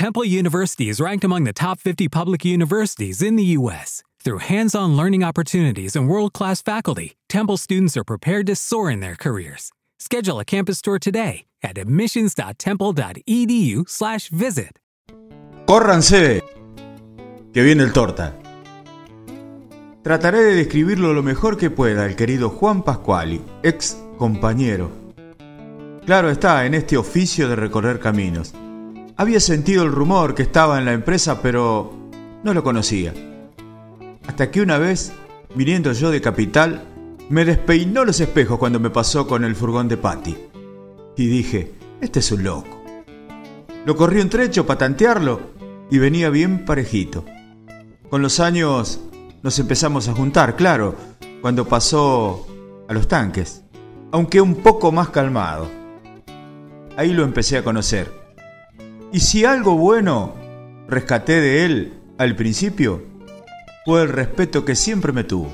Temple University is ranked among the top 50 public universities in the U.S. Through hands on learning opportunities and world class faculty, Temple students are prepared to soar in their careers. Schedule a campus tour today at admissions.temple.edu/slash visit. ¡Córranse! Que viene el torta. Trataré de describirlo lo mejor que pueda el querido Juan Pascuali, ex compañero. Claro está, en este oficio de recorrer caminos. Había sentido el rumor que estaba en la empresa, pero no lo conocía. Hasta que una vez, viniendo yo de capital, me despeinó los espejos cuando me pasó con el furgón de Patty. Y dije, este es un loco. Lo corrí un trecho para tantearlo y venía bien parejito. Con los años nos empezamos a juntar, claro, cuando pasó a los tanques, aunque un poco más calmado. Ahí lo empecé a conocer. Y si algo bueno rescaté de él al principio, fue el respeto que siempre me tuvo.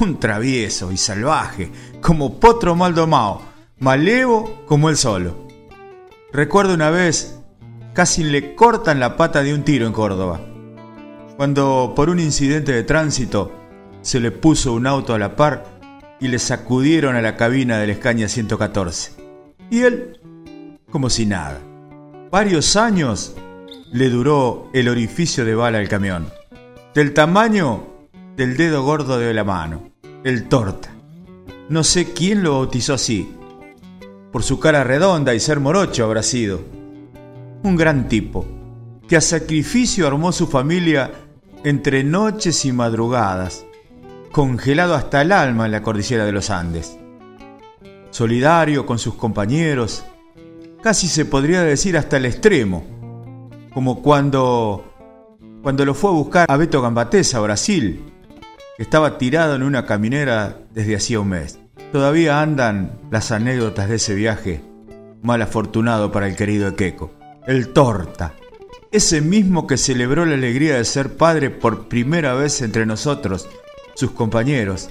Un travieso y salvaje, como potro mal domado, malevo como él solo. Recuerdo una vez, casi le cortan la pata de un tiro en Córdoba cuando por un incidente de tránsito se le puso un auto a la par y le sacudieron a la cabina del Escaña 114. Y él, como si nada. Varios años le duró el orificio de bala al camión, del tamaño del dedo gordo de la mano, el torta. No sé quién lo bautizó así. Por su cara redonda y ser morocho habrá sido. Un gran tipo, que a sacrificio armó su familia entre noches y madrugadas, congelado hasta el alma en la cordillera de los Andes. Solidario con sus compañeros, casi se podría decir hasta el extremo, como cuando cuando lo fue a buscar a Beto Gambatesa a Brasil, que estaba tirado en una caminera desde hacía un mes. Todavía andan las anécdotas de ese viaje, mal afortunado para el querido Equeco. El torta, ese mismo que celebró la alegría de ser padre por primera vez entre nosotros, sus compañeros,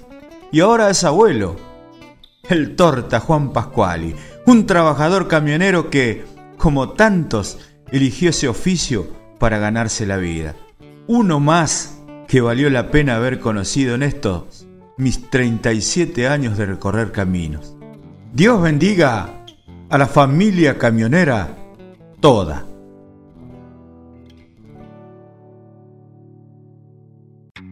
y ahora es abuelo. El torta Juan Pascuali, un trabajador camionero que, como tantos, eligió ese oficio para ganarse la vida. Uno más que valió la pena haber conocido en estos mis 37 años de recorrer caminos. Dios bendiga a la familia camionera toda.